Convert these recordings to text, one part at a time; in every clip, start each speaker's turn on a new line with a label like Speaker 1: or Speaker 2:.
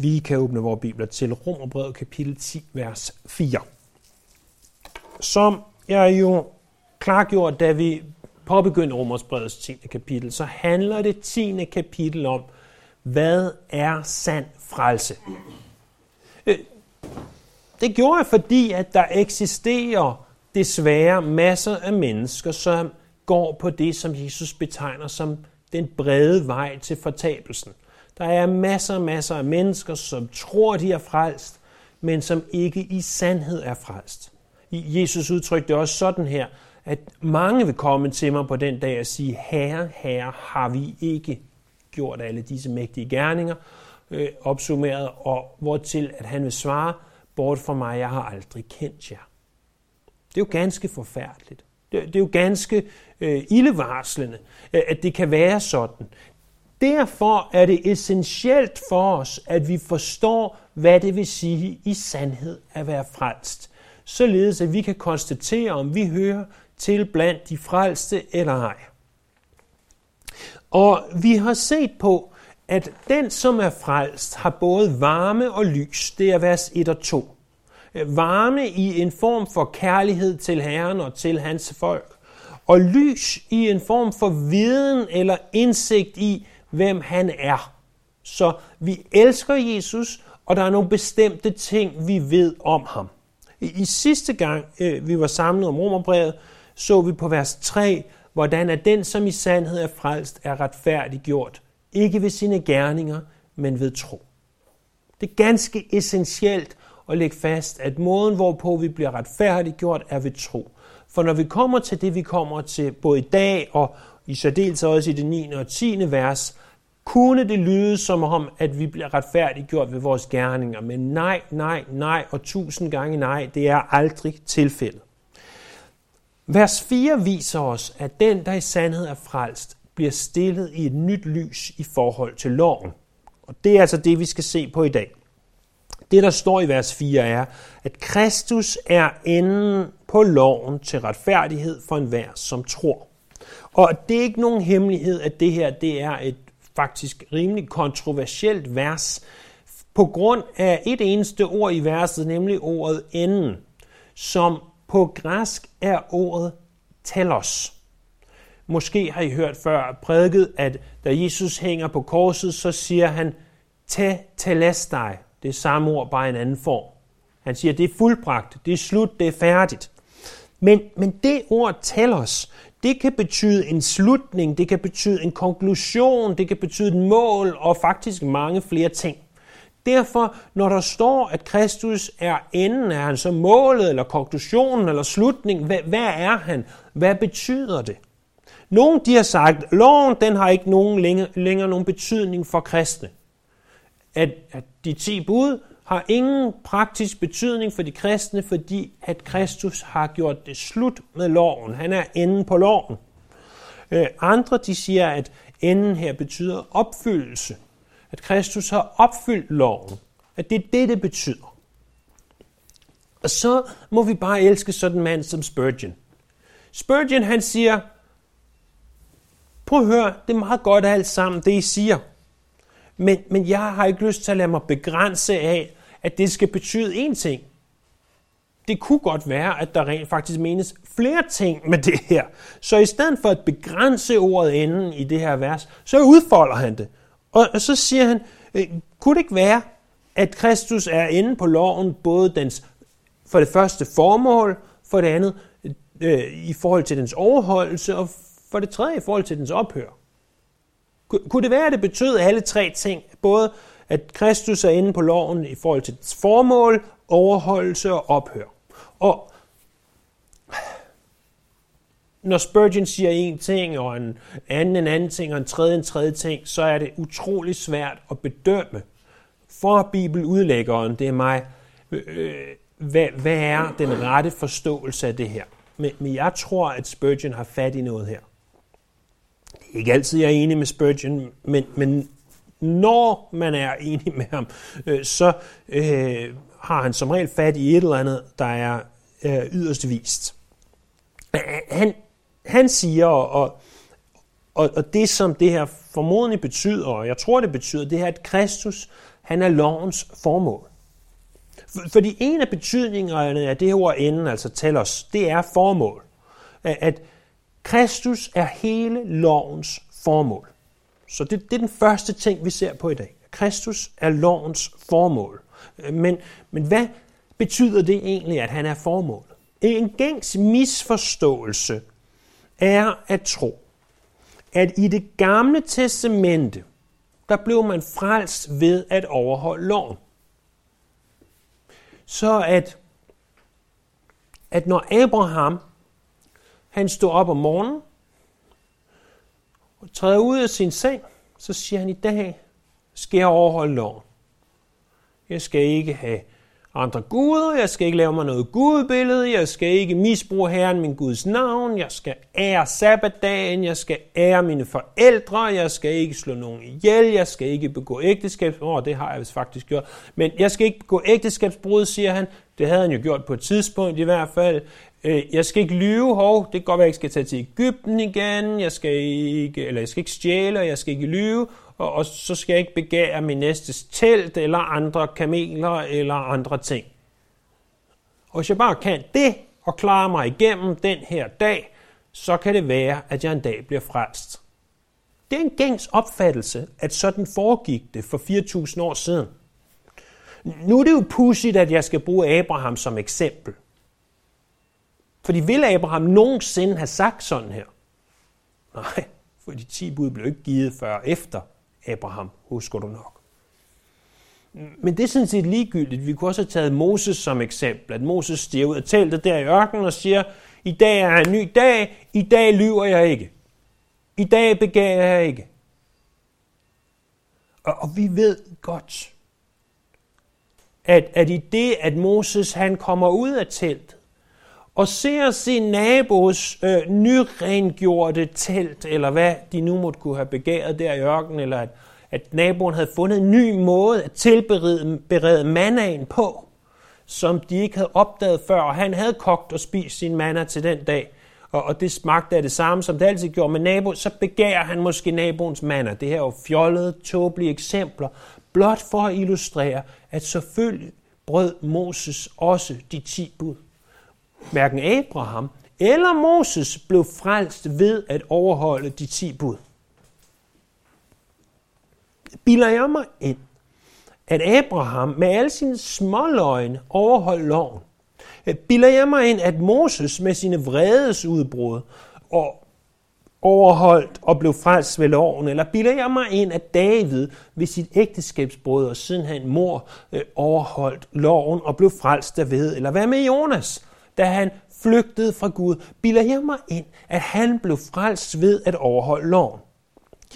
Speaker 1: Vi kan åbne vores bibler til Romerbrevet kapitel 10, vers 4. Som jeg jo klargjorde, da vi påbegyndte Romersbrevets 10. kapitel, så handler det 10. kapitel om, hvad er sand frelse? Øh, det gjorde jeg, fordi at der eksisterer desværre masser af mennesker, som går på det, som Jesus betegner som den brede vej til fortabelsen. Der er masser og masser af mennesker, som tror, de er frelst, men som ikke i sandhed er frelst. Jesus udtrykte også sådan her, at mange vil komme til mig på den dag og sige, Herre, Herre, har vi ikke gjort alle disse mægtige gerninger, øh, opsummeret, og hvortil at han vil svare, bort fra mig, jeg har aldrig kendt jer. Det er jo ganske forfærdeligt. Det, det er jo ganske øh, ildevarslende, at det kan være sådan. Derfor er det essentielt for os, at vi forstår, hvad det vil sige i sandhed at være frelst. Således at vi kan konstatere, om vi hører til blandt de frelste eller ej. Og vi har set på, at den, som er frelst, har både varme og lys. Det er vers 1 og 2. Varme i en form for kærlighed til Herren og til hans folk. Og lys i en form for viden eller indsigt i, hvem han er. Så vi elsker Jesus, og der er nogle bestemte ting, vi ved om ham. I, sidste gang, øh, vi var samlet om romerbrevet, så vi på vers 3, hvordan er den, som i sandhed er frelst, er retfærdiggjort. Ikke ved sine gerninger, men ved tro. Det er ganske essentielt at lægge fast, at måden, hvorpå vi bliver retfærdiggjort, er ved tro. For når vi kommer til det, vi kommer til både i dag og i særdeleshed også i det 9. og 10. vers, kunne det lyde som om, at vi bliver retfærdiggjort ved vores gerninger. Men nej, nej, nej og tusind gange nej, det er aldrig tilfældet. Vers 4 viser os, at den, der i sandhed er frelst, bliver stillet i et nyt lys i forhold til loven. Og det er altså det, vi skal se på i dag. Det, der står i vers 4, er, at Kristus er enden på loven til retfærdighed for enhver, som tror. Og det er ikke nogen hemmelighed, at det her det er et faktisk rimelig kontroversielt vers, på grund af et eneste ord i verset, nemlig ordet enden, som på græsk er ordet telos. Måske har I hørt før prædiket, at da Jesus hænger på korset, så siger han, te telestai. Det er samme ord, bare en anden form. Han siger, det er fuldbragt, det er slut, det er færdigt. Men, men det ord telos, det kan betyde en slutning, det kan betyde en konklusion, det kan betyde et mål og faktisk mange flere ting. Derfor, når der står, at Kristus er enden, er han så målet, eller konklusionen, eller slutningen, hvad, hvad er han? Hvad betyder det? Nogle de har sagt, at loven den har ikke nogen længere, længere nogen betydning for kristne. At, at de ti bud har ingen praktisk betydning for de kristne, fordi at Kristus har gjort det slut med loven. Han er enden på loven. Øh, andre de siger, at enden her betyder opfyldelse. At Kristus har opfyldt loven. At det er det, det betyder. Og så må vi bare elske sådan en mand som Spurgeon. Spurgeon han siger, prøv at høre, det er meget godt alt sammen, det I siger. Men, men jeg har ikke lyst til at lade mig begrænse af, at det skal betyde én ting. Det kunne godt være, at der rent faktisk menes flere ting med det her. Så i stedet for at begrænse ordet enden i det her vers, så udfolder han det. Og så siger han, øh, kunne det ikke være, at Kristus er inde på loven, både dens for det første formål, for det andet øh, i forhold til dens overholdelse, og for det tredje i forhold til dens ophør. Kunne det være, at det betød alle tre ting, både at Kristus er inde på loven i forhold til dets formål, overholdelse og ophør. Og når Spurgeon siger en ting, og en anden en anden ting, og en tredje en tredje ting, så er det utrolig svært at bedømme for bibeludlæggeren, det er mig, øh, hvad, hvad er den rette forståelse af det her. Men, men jeg tror, at Spurgeon har fat i noget her. Det er ikke altid, jeg er enig med Spurgeon, men, men når man er enig med ham, øh, så øh, har han som regel fat i et eller andet, der er øh, yderst vist. Han, han siger, og Og, og det, som det her formodentlig betyder, og jeg tror, det betyder, det er, at Kristus, han er lovens formål. Fordi en af betydningerne af det her ord enden, altså telos, det er formål. At Kristus er hele lovens formål. Så det, det er den første ting, vi ser på i dag. Kristus er lovens formål. Øh, men, men hvad betyder det egentlig, at han er formålet? En gængs misforståelse er at tro, at i det gamle testamente, der blev man frelst ved at overholde loven. Så at, at når Abraham han stod op om morgenen og træder ud af sin seng, så siger han, i dag skal jeg overholde loven. Jeg skal ikke have andre guder, jeg skal ikke lave mig noget gudbillede, jeg skal ikke misbruge Herren min Guds navn, jeg skal ære sabbatdagen, jeg skal ære mine forældre, jeg skal ikke slå nogen ihjel, jeg skal ikke begå ægteskabsbrud, oh, det har jeg vist faktisk gjort, men jeg skal ikke begå ægteskabsbrud, siger han, det havde han jo gjort på et tidspunkt i hvert fald, øh, jeg skal ikke lyve, hov, det kan godt være, at jeg skal tage til Ægypten igen, jeg skal ikke, eller jeg skal ikke stjæle, jeg skal ikke lyve, og, og så skal jeg ikke begære min næstes telt, eller andre kameler, eller andre ting. Og hvis jeg bare kan det, og klare mig igennem den her dag, så kan det være, at jeg en dag bliver frelst. Det er en gængs opfattelse, at sådan foregik det for 4.000 år siden. Nu er det jo pudsigt, at jeg skal bruge Abraham som eksempel. Fordi vil Abraham nogensinde have sagt sådan her? Nej, for de 10 bud blev ikke givet før efter Abraham, husker du nok. Men det er sådan set ligegyldigt. Vi kunne også have taget Moses som eksempel. At Moses stiger ud af teltet der i ørkenen og siger, i dag er en ny dag, i dag lyver jeg ikke. I dag begærer jeg ikke. Og, og vi ved godt, at, at i det, at Moses han kommer ud af teltet, og ser sin nabos øh, nyrengjorte telt, eller hvad de nu måtte kunne have begæret der i ørkenen, eller at, at naboen havde fundet en ny måde at tilberede berede mannaen på, som de ikke havde opdaget før, og han havde kogt og spist sin manna til den dag, og, og det smagte af det samme, som det altid gjorde med nabo, så begærer han måske naboens manna. Det her er jo fjollede, tåbelige eksempler, blot for at illustrere, at selvfølgelig brød Moses også de ti bud. Hverken Abraham eller Moses blev frelst ved at overholde de ti bud. Biler jeg mig ind, at Abraham med alle sine småløgne overholdt loven? Biler jeg mig ind, at Moses med sine vredesudbrud og overholdt og blev frelst ved loven? Eller biler jeg mig ind, at David ved sit ægteskabsbrud og siden han mor øh, overholdt loven og blev frelst derved? Eller hvad med Jonas? Da han flygtede fra Gud, bilder jeg mig ind, at han blev frelst ved at overholde loven.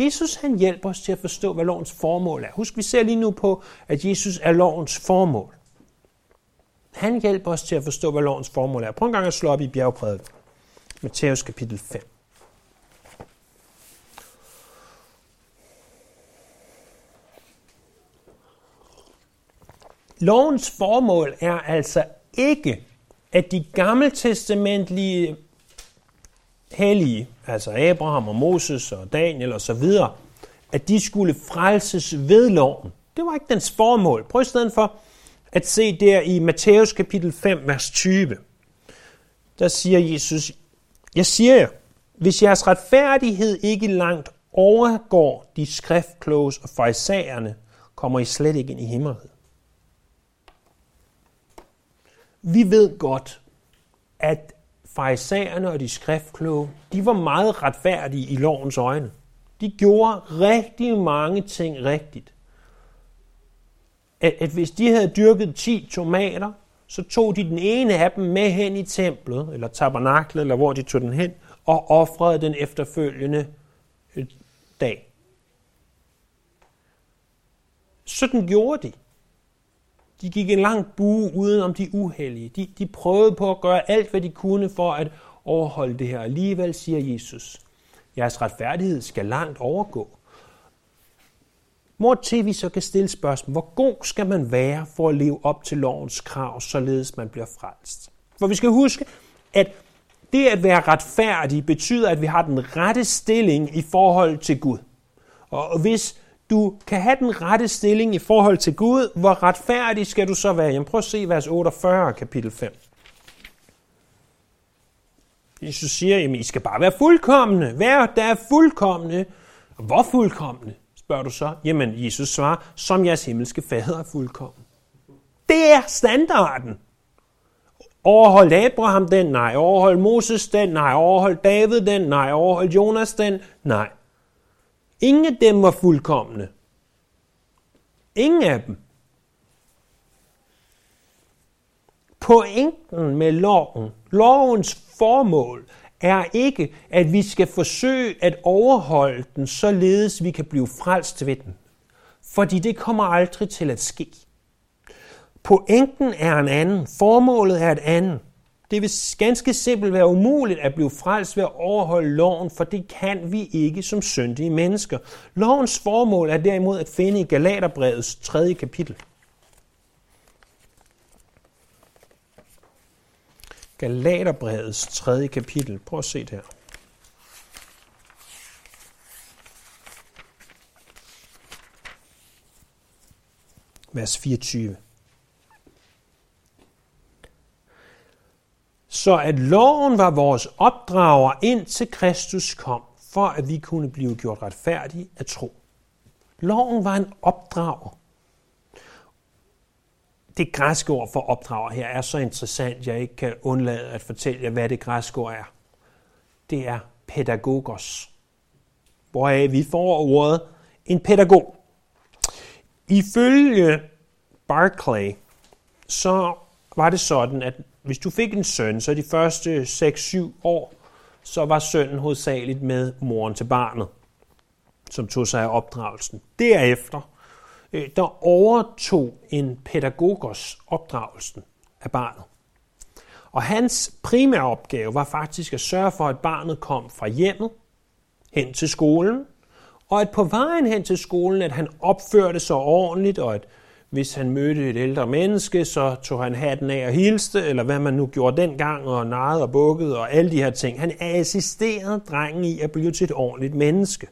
Speaker 1: Jesus han hjælper os til at forstå, hvad lovens formål er. Husk, vi ser lige nu på, at Jesus er lovens formål. Han hjælper os til at forstå, hvad lovens formål er. Prøv en gang at slå op i bjergprædet. Matthæus kapitel 5. Lovens formål er altså ikke at de gammeltestamentlige hellige, altså Abraham og Moses og Daniel og så videre, at de skulle frelses ved loven. Det var ikke dens formål. Prøv i stedet for at se der i Matthæus kapitel 5, vers 20. Der siger Jesus, jeg siger jer, hvis jeres retfærdighed ikke langt overgår de skriftkloges og fejsagerne, kommer I slet ikke ind i himlen. Vi ved godt, at farisæerne og de skriftkloge, de var meget retfærdige i lovens øjne. De gjorde rigtig mange ting rigtigt. At, at hvis de havde dyrket 10 tomater, så tog de den ene af dem med hen i templet, eller tabernaklet, eller hvor de tog den hen, og offrede den efterfølgende øh, dag. Sådan gjorde de. De gik en lang bue uden om de uheldige. De, de prøvede på at gøre alt, hvad de kunne for at overholde det her. Alligevel siger Jesus, jeres retfærdighed skal langt overgå. Hvor til vi så kan stille spørgsmål, hvor god skal man være for at leve op til lovens krav, således man bliver frelst? For vi skal huske, at Det at være retfærdig betyder, at vi har den rette stilling i forhold til Gud. Og hvis du kan have den rette stilling i forhold til Gud, hvor retfærdig skal du så være? Jamen prøv at se vers 48, kapitel 5. Jesus siger, at I skal bare være fuldkommende. Vær der er fuldkommende. Hvor fuldkommende, spørger du så? Jamen, Jesus svarer, som jeres himmelske fader er fuldkommen. Det er standarden. Overhold Abraham den? Nej. Overhold Moses den? Nej. Overhold David den? Nej. Overhold Jonas den? Nej. Ingen af dem var fuldkommende. Ingen af dem. Pointen med loven, lovens formål, er ikke, at vi skal forsøge at overholde den, således vi kan blive frelst ved den. Fordi det kommer aldrig til at ske. Pointen er en anden. Formålet er et andet. Det vil ganske simpelt være umuligt at blive frelst ved at overholde loven, for det kan vi ikke som syndige mennesker. Lovens formål er derimod at finde i Galaterbrevets tredje kapitel. Galaterbrevets tredje kapitel. Prøv at se det her. Vers 24. Så at loven var vores opdrager ind til Kristus kom, for at vi kunne blive gjort retfærdige af tro. Loven var en opdrager. Det græske ord for opdrager her er så interessant, jeg ikke kan undlade at fortælle jer, hvad det græske ord er. Det er pædagogos, hvoraf vi får ordet en pædagog. Ifølge Barclay, så var det sådan, at hvis du fik en søn, så de første 6-7 år, så var sønnen hovedsageligt med moren til barnet, som tog sig af opdragelsen. Derefter, øh, der overtog en pædagogos opdragelsen af barnet. Og hans primære opgave var faktisk at sørge for, at barnet kom fra hjemmet hen til skolen, og at på vejen hen til skolen, at han opførte sig ordentligt, og at hvis han mødte et ældre menneske, så tog han hatten af og hilste, eller hvad man nu gjorde dengang, og narrede og bukkede og alle de her ting. Han assisterede drengen i at blive til et ordentligt menneske.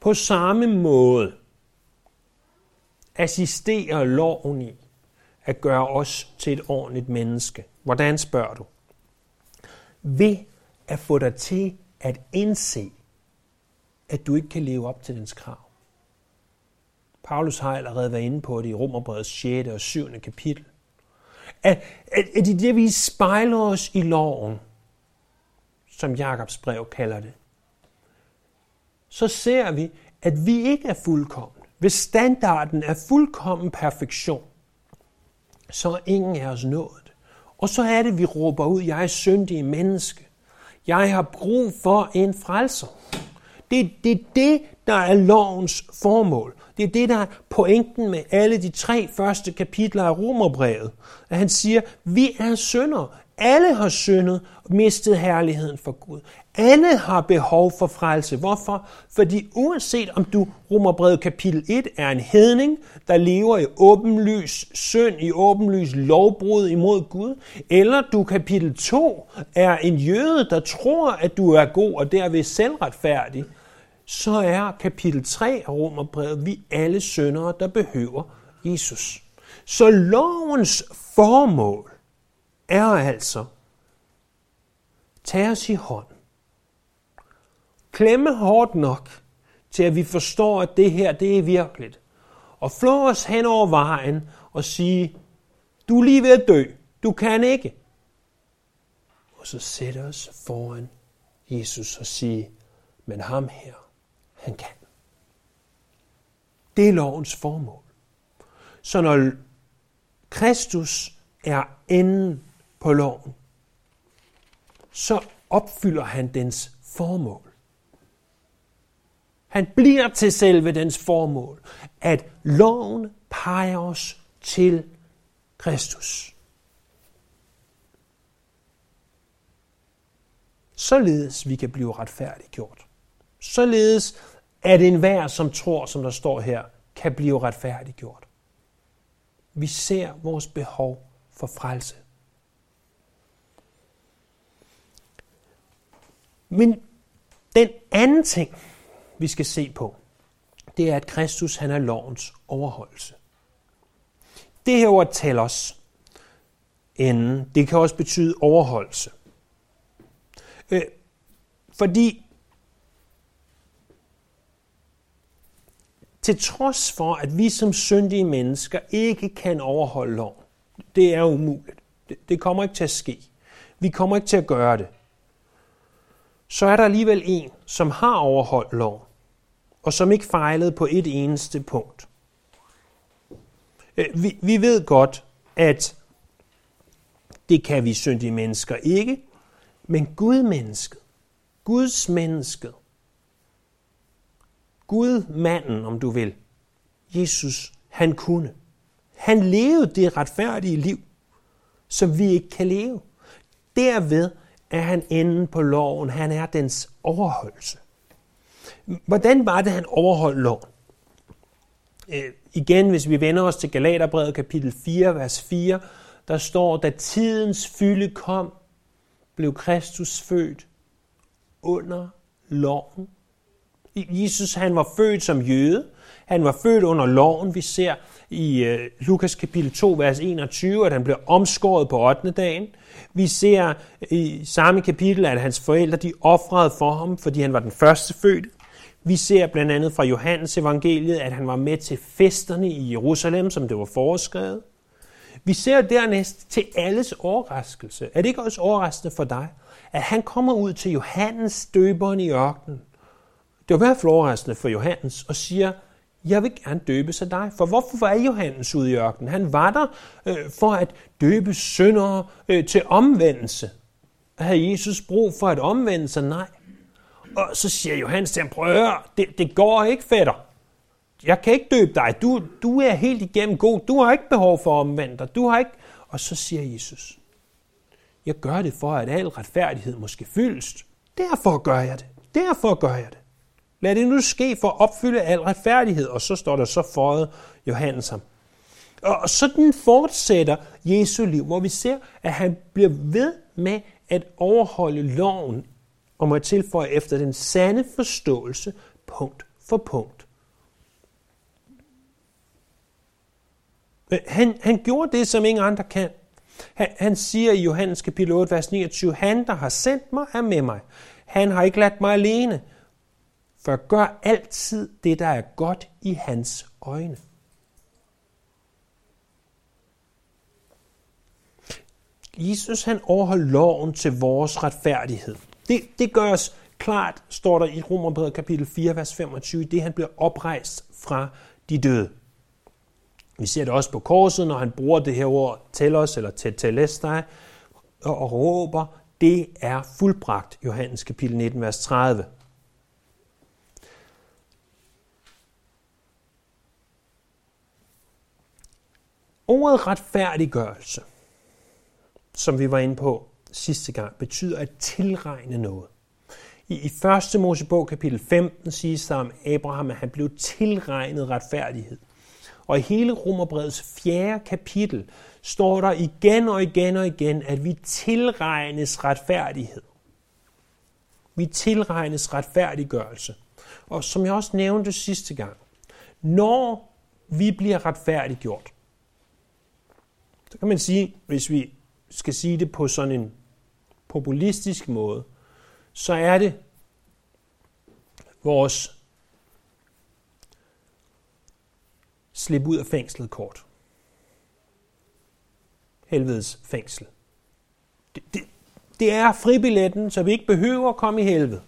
Speaker 1: På samme måde assisterer loven i at gøre os til et ordentligt menneske. Hvordan spørger du? Ved at få dig til at indse, at du ikke kan leve op til dens krav. Paulus har allerede været inde på det i Romerbrevets 6. og 7. kapitel. At, at, at i det, vi spejler os i loven, som Jakobs brev kalder det, så ser vi, at vi ikke er fuldkommen. Hvis standarden er fuldkommen perfektion, så er ingen af os nået. Og så er det, vi råber ud, jeg er syndig menneske. Jeg har brug for en frelser. Det, det er det, der er lovens formål. Det er det, der er pointen med alle de tre første kapitler af Romerbrevet. At han siger, vi er syndere. Alle har syndet og mistet herligheden for Gud. Alle har behov for frelse. Hvorfor? Fordi uanset om du, Romerbrevet kapitel 1, er en hedning, der lever i åbenlys synd, i åbenlys lovbrud imod Gud, eller du kapitel 2 er en jøde, der tror, at du er god og derved selvretfærdig, så er kapitel 3 af Romerbrevet, vi alle syndere, der behøver Jesus. Så lovens formål er altså, tag os i hånd, klemme hårdt nok, til at vi forstår, at det her, det er virkeligt, og flå os hen over vejen og sige, du er lige ved at dø, du kan ikke. Og så sætte os foran Jesus og sige, men ham her, han kan. Det er lovens formål. Så når Kristus er enden på loven, så opfylder han dens formål. Han bliver til selve dens formål, at loven peger os til Kristus. Således vi kan blive retfærdiggjort. Således at enhver, som tror, som der står her, kan blive retfærdiggjort. Vi ser vores behov for frelse. Men den anden ting, vi skal se på, det er, at Kristus han er lovens overholdelse. Det her ord os enden, det kan også betyde overholdelse. Øh, fordi til trods for, at vi som syndige mennesker ikke kan overholde loven, det er umuligt. Det, det kommer ikke til at ske. Vi kommer ikke til at gøre det. Så er der alligevel en, som har overholdt loven, og som ikke fejlede på et eneste punkt. Øh, vi, vi ved godt, at det kan vi syndige mennesker ikke, men Gud mennesket, Guds mennesket, Gud manden, om du vil, Jesus, han kunne. Han levede det retfærdige liv, som vi ikke kan leve. Derved er han enden på loven. Han er dens overholdelse. Hvordan var det, han overholdt loven? Øh, igen, hvis vi vender os til Galaterbrevet kapitel 4, vers 4, der står, da tidens fylde kom, blev Kristus født under loven. Jesus han var født som jøde. Han var født under loven. Vi ser i uh, Lukas kapitel 2, vers 21, at han blev omskåret på 8. dagen. Vi ser i samme kapitel, at hans forældre de offrede for ham, fordi han var den første fødte. Vi ser blandt andet fra Johannes evangeliet, at han var med til festerne i Jerusalem, som det var foreskrevet. Vi ser dernæst til alles overraskelse. Er det ikke også overraskende for dig, at han kommer ud til Johannes døberen i ørkenen? Det var i hvert fald overraskende for Johannes og siger, jeg vil gerne døbe sig dig. For hvorfor var Johannes ude i ørkenen? Han var der øh, for at døbe syndere øh, til omvendelse. Havde Jesus brug for at omvende sig? Nej. Og så siger Johannes til ham, prøv at høre, det, det går ikke, fætter jeg kan ikke døbe dig. Du, du er helt igennem god. Du har ikke behov for at omvende dig. Du har ikke... Og så siger Jesus, jeg gør det for, at al retfærdighed måske fyldes. Derfor gør jeg det. Derfor gør jeg det. Lad det nu ske for at opfylde al retfærdighed. Og så står der så fået Johannes ham. Og sådan fortsætter Jesu liv, hvor vi ser, at han bliver ved med at overholde loven, og må tilføje efter den sande forståelse, punkt for punkt. Øh, han, han gjorde det, som ingen andre kan. Han, han siger i Johannes kapitel 8, vers 29, Han, der har sendt mig, er med mig. Han har ikke ladt mig alene, for gør altid det, der er godt i hans øjne. Jesus han overholder loven til vores retfærdighed. Det, det gør os klart, står der i Romerbrevet kapitel 4, vers 25, det han bliver oprejst fra de døde. Vi ser det også på korset, når han bruger det her ord til os, eller til telestai, og råber, det er fuldbragt, Johannes kapitel 19, vers 30. Ordet retfærdiggørelse, som vi var inde på sidste gang, betyder at tilregne noget. I, i 1. Mosebog kapitel 15 siges der om Abraham, at han blev tilregnet retfærdighed. Og i hele Romerbrevets 4. kapitel står der igen og igen og igen, at vi tilregnes retfærdighed. Vi tilregnes retfærdiggørelse. Og som jeg også nævnte sidste gang, når vi bliver retfærdiggjort, så kan man sige, hvis vi skal sige det på sådan en populistisk måde, så er det vores slippe ud af fængslet kort. Helvedes fængsel. Det, det, det er fribilletten, så vi ikke behøver at komme i helvede.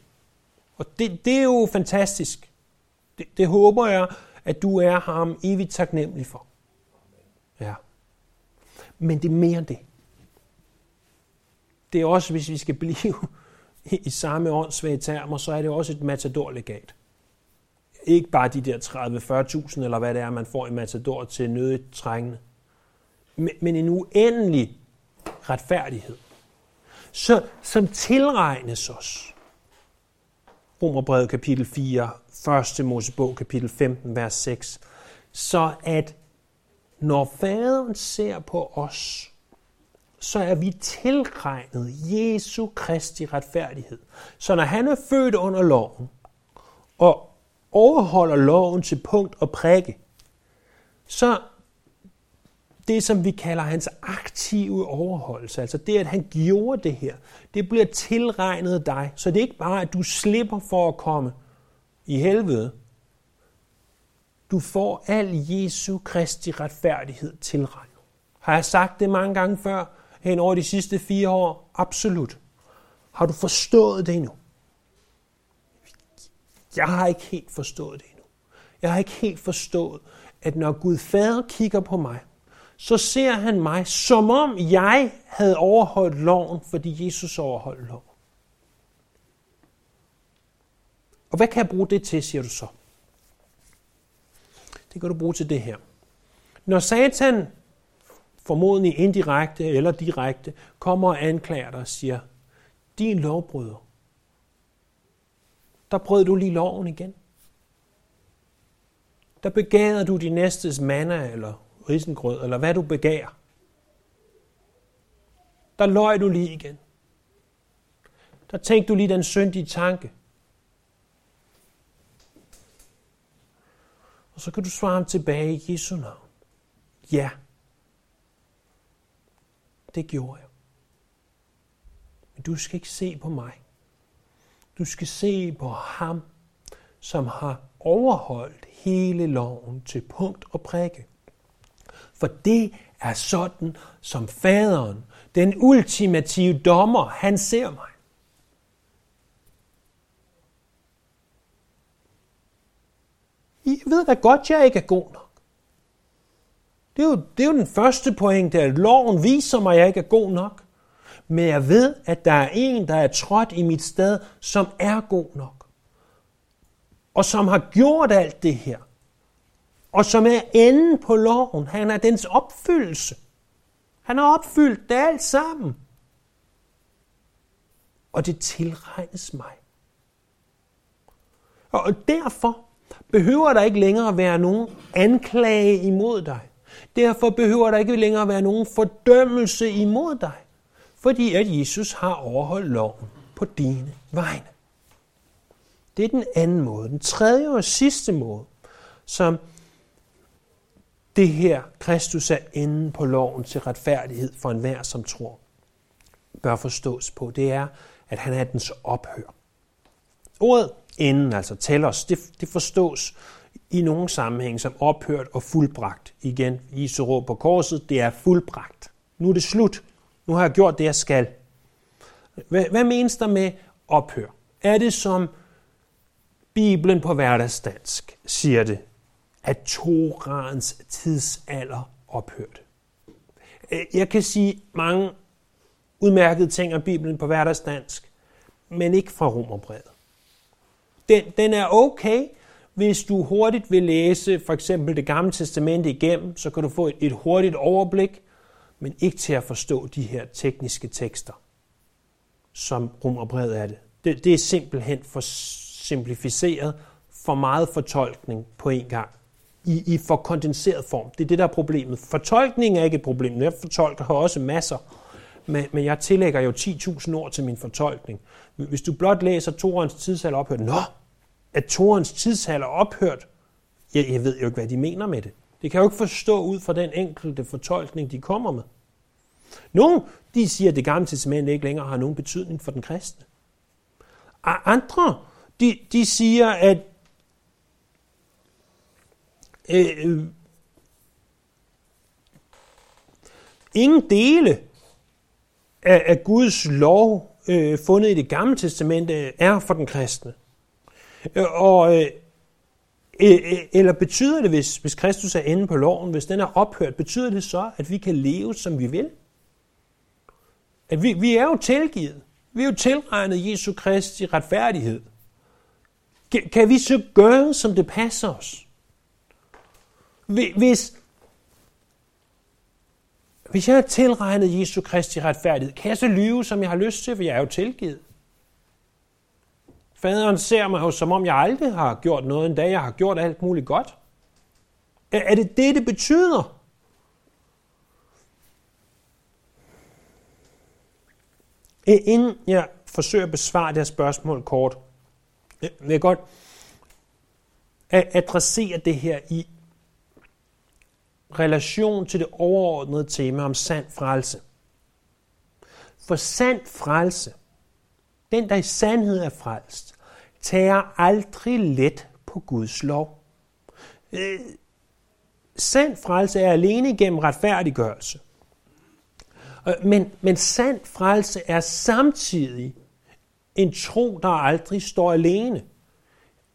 Speaker 1: Og det, det er jo fantastisk. Det, det håber jeg, at du er ham evigt taknemmelig for. Men det er mere end det. Det er også, hvis vi skal blive i, i samme åndssvage termer, så er det også et matadorlegat. Ikke bare de der 30-40.000, eller hvad det er, man får i Matador til nødigt trængende. Men en uendelig retfærdighed, så, som tilregnes os. Romerbrevet kapitel 4, 1. Mosebog kapitel 15, vers 6. Så at når faderen ser på os, så er vi tilregnet Jesu Kristi retfærdighed. Så når han er født under loven og overholder loven til punkt og prikke, så det, som vi kalder hans aktive overholdelse, altså det, at han gjorde det her, det bliver tilregnet dig. Så det er ikke bare, at du slipper for at komme i helvede. Du får al Jesu Kristi retfærdighed tilregnet. Har jeg sagt det mange gange før, hen over de sidste fire år? Absolut. Har du forstået det endnu? Jeg har ikke helt forstået det endnu. Jeg har ikke helt forstået, at når Gud Fader kigger på mig, så ser han mig, som om jeg havde overholdt loven, fordi Jesus overholdt loven. Og hvad kan jeg bruge det til, siger du så? Det kan du bruge til det her. Når Satan, formodentlig indirekte eller direkte, kommer og anklager dig og siger, din lovbryder, der brød du lige loven igen. Der begærede du din næstes manna eller risengrød, eller hvad du begærer. Der løj du lige igen. Der tænkte du lige den syndige tanke. Og så kan du svare ham tilbage i Jesu navn. Ja, det gjorde jeg. Men du skal ikke se på mig. Du skal se på ham, som har overholdt hele loven til punkt og prikke. For det er sådan, som faderen, den ultimative dommer, han ser mig. I ved da godt, jeg ikke er god nok. Det er jo, det er jo den første pointe, at loven viser mig, at jeg ikke er god nok. Men jeg ved, at der er en, der er trådt i mit sted, som er god nok. Og som har gjort alt det her og som er enden på loven. Han er dens opfyldelse. Han har opfyldt det alt sammen. Og det tilregnes mig. Og derfor behøver der ikke længere være nogen anklage imod dig. Derfor behøver der ikke længere være nogen fordømmelse imod dig. Fordi at Jesus har overholdt loven på dine vegne. Det er den anden måde. Den tredje og sidste måde, som det her, Kristus er enden på loven til retfærdighed for enhver, som tror, bør forstås på, det er, at han er dens ophør. Ordet enden, altså telos, det, det forstås i nogle sammenhæng som ophørt og fuldbragt. Igen, Jesu råb på korset, det er fuldbragt. Nu er det slut. Nu har jeg gjort det, jeg skal. Hvad, hvad menes der med ophør? Er det som Bibelen på hverdagsdansk siger det at Torans tidsalder ophørte. Jeg kan sige mange udmærkede ting om Bibelen på hverdagsdansk, men ikke fra Romerbrevet. Den, den er okay, hvis du hurtigt vil læse for eksempel det gamle testamente igennem, så kan du få et, et hurtigt overblik, men ikke til at forstå de her tekniske tekster, som Romerbrevet er det. det. Det er simpelthen for simplificeret, for meget fortolkning på en gang i, i for kondenseret form. Det er det, der er problemet. Fortolkning er ikke et problem. Jeg fortolker har også masser, men, men jeg tillægger jo 10.000 ord til min fortolkning. Hvis du blot læser Torens tidsalder ophørt, nå, at Torens tidsalder ophørt, jeg, jeg ved jo ikke, hvad de mener med det. Det kan jeg jo ikke forstå ud fra den enkelte fortolkning, de kommer med. Nogle, de siger, at det gamle testament ikke længere har nogen betydning for den kristne. Andre, de, de siger, at øh, øh ingen dele af, af Guds lov øh, fundet i det gamle testamente er for den kristne. Øh, og, øh, øh, øh, eller betyder det, hvis, hvis Kristus er inde på loven, hvis den er ophørt, betyder det så, at vi kan leve, som vi vil? At vi, vi er jo tilgivet. Vi er jo tilregnet Jesu Kristi retfærdighed. Kan vi så gøre, som det passer os? Hvis, hvis jeg har tilregnet Jesu Kristi retfærdighed, kan jeg så lyve, som jeg har lyst til, for jeg er jo tilgivet. Faderen ser mig jo, som om jeg aldrig har gjort noget, endda jeg har gjort alt muligt godt. Er det det, det betyder? Inden jeg forsøger at besvare det her spørgsmål kort, vil jeg godt adressere det her i relation til det overordnede tema om sand frelse. For sand frelse, den der i sandhed er frelst, tager aldrig let på Guds lov. Øh, sand frelse er alene gennem retfærdiggørelse. Øh, men, men sand frelse er samtidig en tro, der aldrig står alene.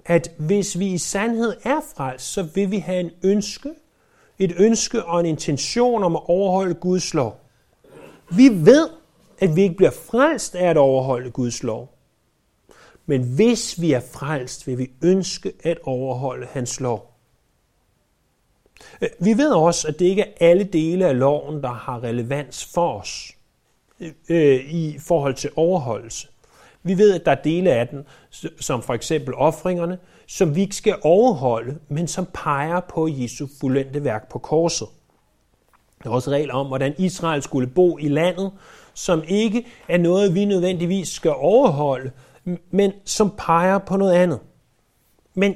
Speaker 1: At hvis vi i sandhed er frelst, så vil vi have en ønske, et ønske og en intention om at overholde Guds lov. Vi ved, at vi ikke bliver frelst af at overholde Guds lov. Men hvis vi er frelst, vil vi ønske at overholde hans lov. Øh, vi ved også, at det ikke er alle dele af loven, der har relevans for os øh, i forhold til overholdelse. Vi ved, at der er dele af den, som for eksempel offringerne, som vi ikke skal overholde, men som peger på Jesu fuldendte værk på korset. Der er også regler om, hvordan Israel skulle bo i landet, som ikke er noget, vi nødvendigvis skal overholde, men som peger på noget andet. Men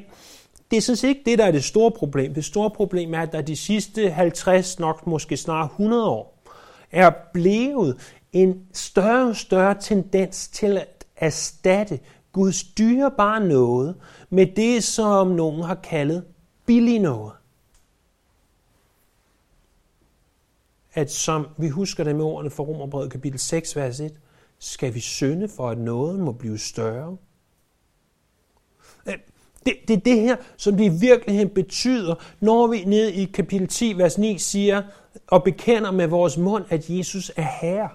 Speaker 1: det er sådan set ikke det, der er det store problem. Det store problem er, at der de sidste 50, nok måske snart 100 år, er blevet en større og større tendens til at erstatte Guds bare noget med det, som nogen har kaldet billig noget. At som vi husker det med ordene fra Romerbrevet kapitel 6, vers 1, skal vi synde for, at noget må blive større? Øh, det, det er det her, som det i virkeligheden betyder, når vi ned i kapitel 10, vers 9 siger og bekender med vores mund, at Jesus er Herre.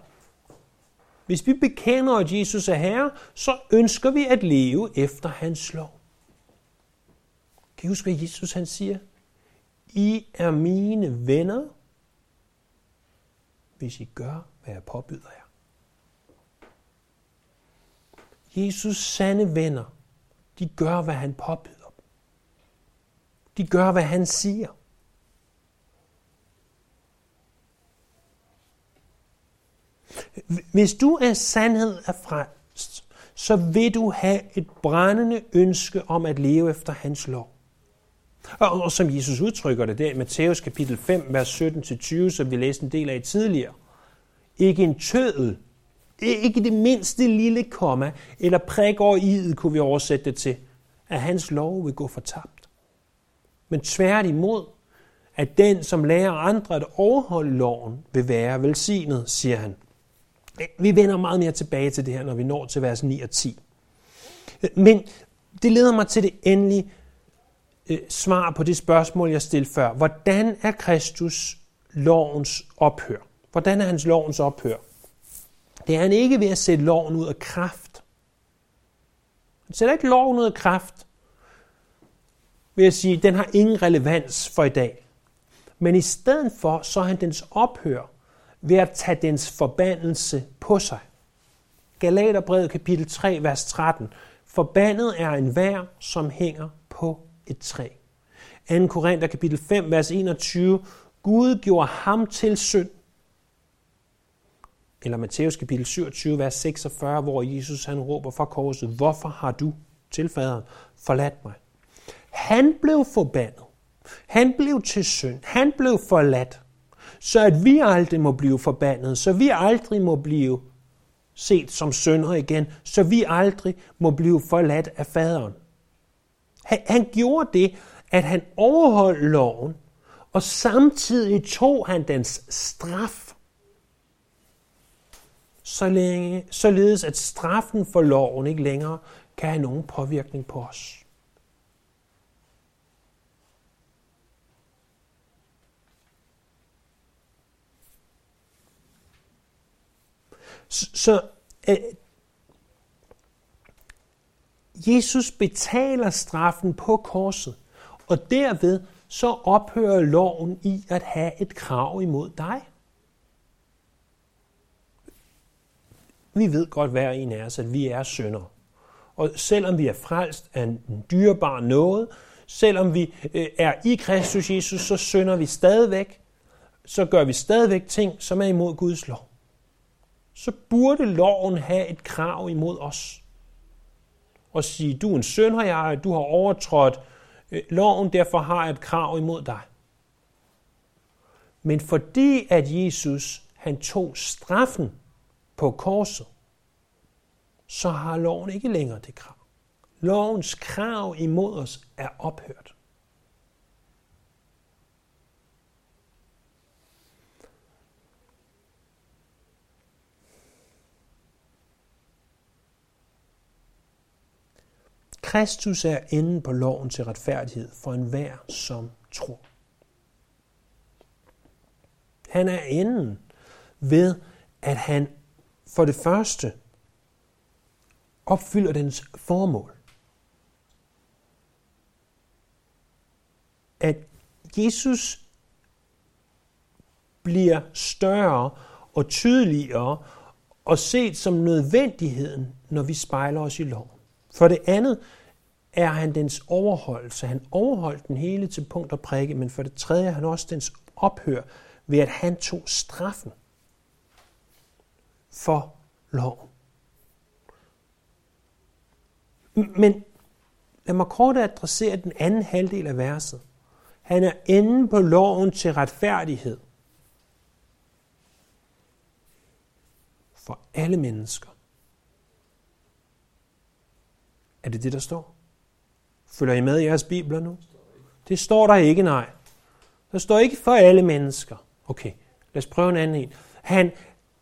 Speaker 1: Hvis vi bekender, at Jesus er Herre, så ønsker vi at leve efter hans lov. Kan I huske, hvad Jesus han siger? I er mine venner, hvis I gør, hvad jeg påbyder jer. Jesus sande venner, de gør, hvad han påbyder. De gør, hvad han siger. Hvis du er sandhed af frelst, så vil du have et brændende ønske om at leve efter hans lov. Og, og som Jesus udtrykker det der i Matthæus kapitel 5, vers 17-20, som vi læste en del af tidligere. Ikke en tødel, ikke det mindste lille komma, eller prik over i'et, kunne vi oversætte det til, at hans lov vil gå fortabt. Men tværtimod, at den, som lærer andre at overholde loven, vil være velsignet, siger han. Vi vender meget mere tilbage til det her, når vi når til vers 9 og 10. Men det leder mig til det endelige øh, svar på det spørgsmål, jeg stillede før. Hvordan er Kristus lovens ophør? Hvordan er hans lovens ophør? Det er han ikke ved at sætte loven ud af kraft. Han sætter ikke loven ud af kraft ved at sige, at den har ingen relevans for i dag. Men i stedet for, så er han dens ophør ved at tage dens forbandelse på sig. Galaterbrevet kapitel 3, vers 13. Forbandet er en vær, som hænger på et træ. 2. Korinther kapitel 5, vers 21. Gud gjorde ham til synd. Eller Matthæus kapitel 27, vers 46, hvor Jesus han råber fra korset, Hvorfor har du til faderen forladt mig? Han blev forbandet. Han blev til synd. Han blev forladt så at vi aldrig må blive forbandet, så vi aldrig må blive set som sønder igen, så vi aldrig må blive forladt af faderen. Han, han gjorde det, at han overholdt loven, og samtidig tog han dens straf, så længe, således at straffen for loven ikke længere kan have nogen påvirkning på os. Så øh, Jesus betaler straffen på korset, og derved så ophører loven i at have et krav imod dig. Vi ved godt hver en af os, at vi er synder. Og selvom vi er frelst af en dyrebar noget, selvom vi øh, er i Kristus Jesus, så synder vi stadigvæk. Så gør vi stadigvæk ting, som er imod Guds lov så burde loven have et krav imod os. Og sige, du er en søn, jeg, du har overtrådt øh, loven, derfor har jeg et krav imod dig. Men fordi at Jesus han tog straffen på korset, så har loven ikke længere det krav. Lovens krav imod os er ophørt. Kristus er enden på loven til retfærdighed for enhver, som tror. Han er enden ved, at han for det første opfylder dens formål. At Jesus bliver større og tydeligere og set som nødvendigheden, når vi spejler os i loven. For det andet er han dens overholdelse. Han overholdt den hele til punkt og prikke, men for det tredje er han også dens ophør ved, at han tog straffen for loven. Men lad mig kort adressere den anden halvdel af verset. Han er enden på loven til retfærdighed for alle mennesker. Er det det, der står? Følger I med i jeres bibler nu? Det står der ikke, nej. Der står ikke for alle mennesker. Okay, lad os prøve en anden en. Han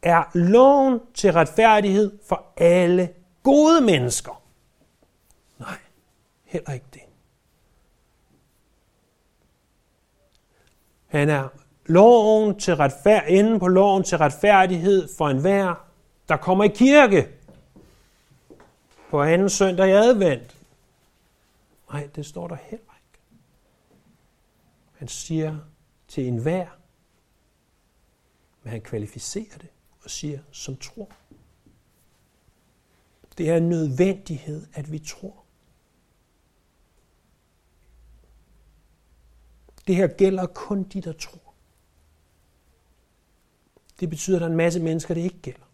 Speaker 1: er loven til retfærdighed for alle gode mennesker. Nej, heller ikke det. Han er loven til retfærd, inden på loven til retfærdighed for enhver, der kommer i kirke på anden søndag i advent. Nej, det står der heller ikke. Han siger til enhver, men han kvalificerer det og siger, som tror. Det er en nødvendighed, at vi tror. Det her gælder kun de, der tror. Det betyder, at der er en masse mennesker, det ikke gælder.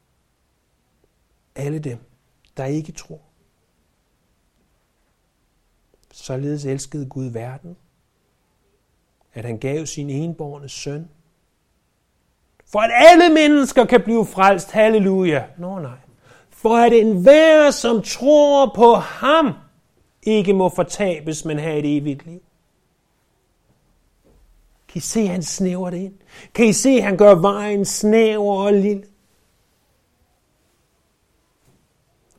Speaker 1: Alle dem, der ikke tror. Således elskede Gud verden, at han gav sin enborne søn, for at alle mennesker kan blive frelst. Halleluja. Nå nej. For at enhver, som tror på ham, ikke må fortabes, men have et evigt liv. Kan I se, at han snæver det ind? Kan I se, at han gør vejen snæver og lille?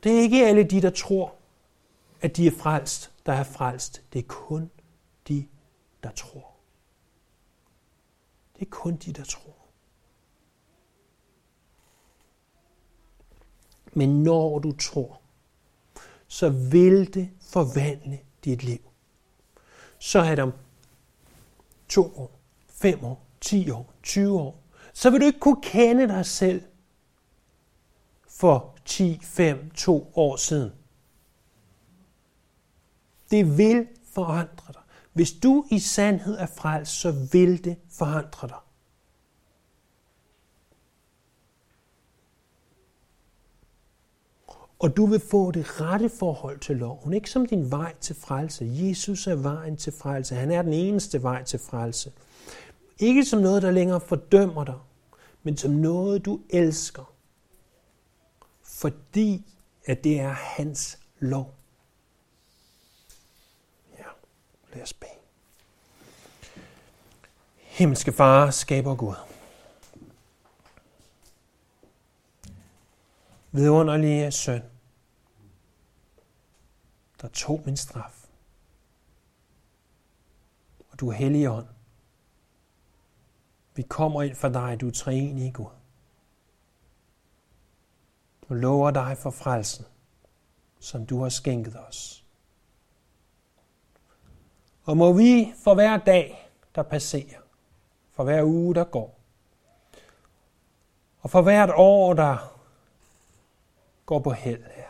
Speaker 1: Det er ikke alle de, der tror, at de er frelst, der er frelst. Det er kun de, der tror. Det er kun de, der tror. Men når du tror, så vil det forvandle dit liv. Så er det om to år, fem år, 10 år, 20 år, så vil du ikke kunne kende dig selv for 10, 5, 2 år siden. Det vil forandre dig. Hvis du i sandhed er frelst, så vil det forandre dig. Og du vil få det rette forhold til loven, ikke som din vej til frelse. Jesus er vejen til frelse. Han er den eneste vej til frelse. Ikke som noget, der længere fordømmer dig, men som noget, du elsker. Fordi at det er hans lov. Ja, lad os bede. Himmelske Far, skaber Gud. Vidunderlige søn, der tog min straf. Og du er hellig ånd. Vi kommer ind for dig, du er i Gud. Og lover dig for frelsen, som du har skænket os. Og må vi for hver dag, der passerer, for hver uge, der går, og for hvert år, der går på held her,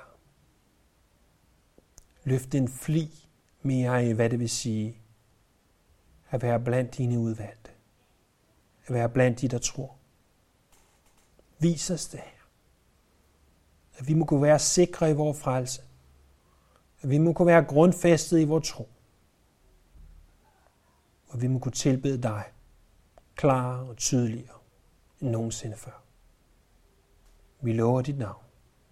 Speaker 1: løfte en fli mere i, hvad det vil sige at være blandt dine udvalgte. At være blandt de, der tror. Vis os det her. At vi må kunne være sikre i vores frelse. At vi må kunne være grundfæstet i vores tro. Og vi må kunne tilbede dig klarere og tydeligere end nogensinde før. Vi lover dit navn.